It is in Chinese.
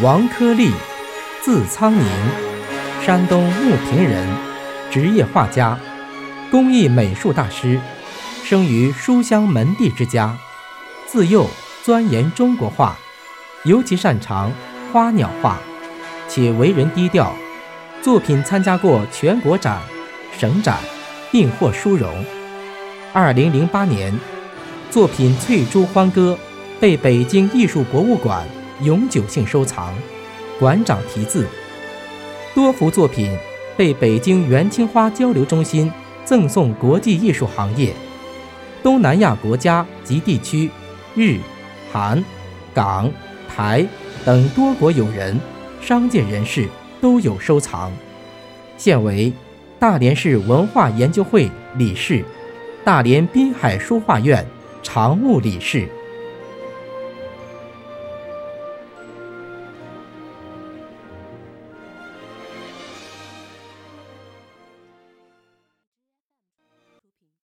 王科立，字苍宁，山东牟平人，职业画家，工艺美术大师，生于书香门第之家，自幼钻研中国画，尤其擅长花鸟画，且为人低调，作品参加过全国展、省展，并获殊荣。二零零八年，作品《翠珠欢歌》被北京艺术博物馆。永久性收藏，馆长题字。多幅作品被北京元青花交流中心赠送国际艺术行业、东南亚国家及地区、日、韩、港、台等多国友人、商界人士都有收藏。现为大连市文化研究会理事、大连滨海书画院常务理事。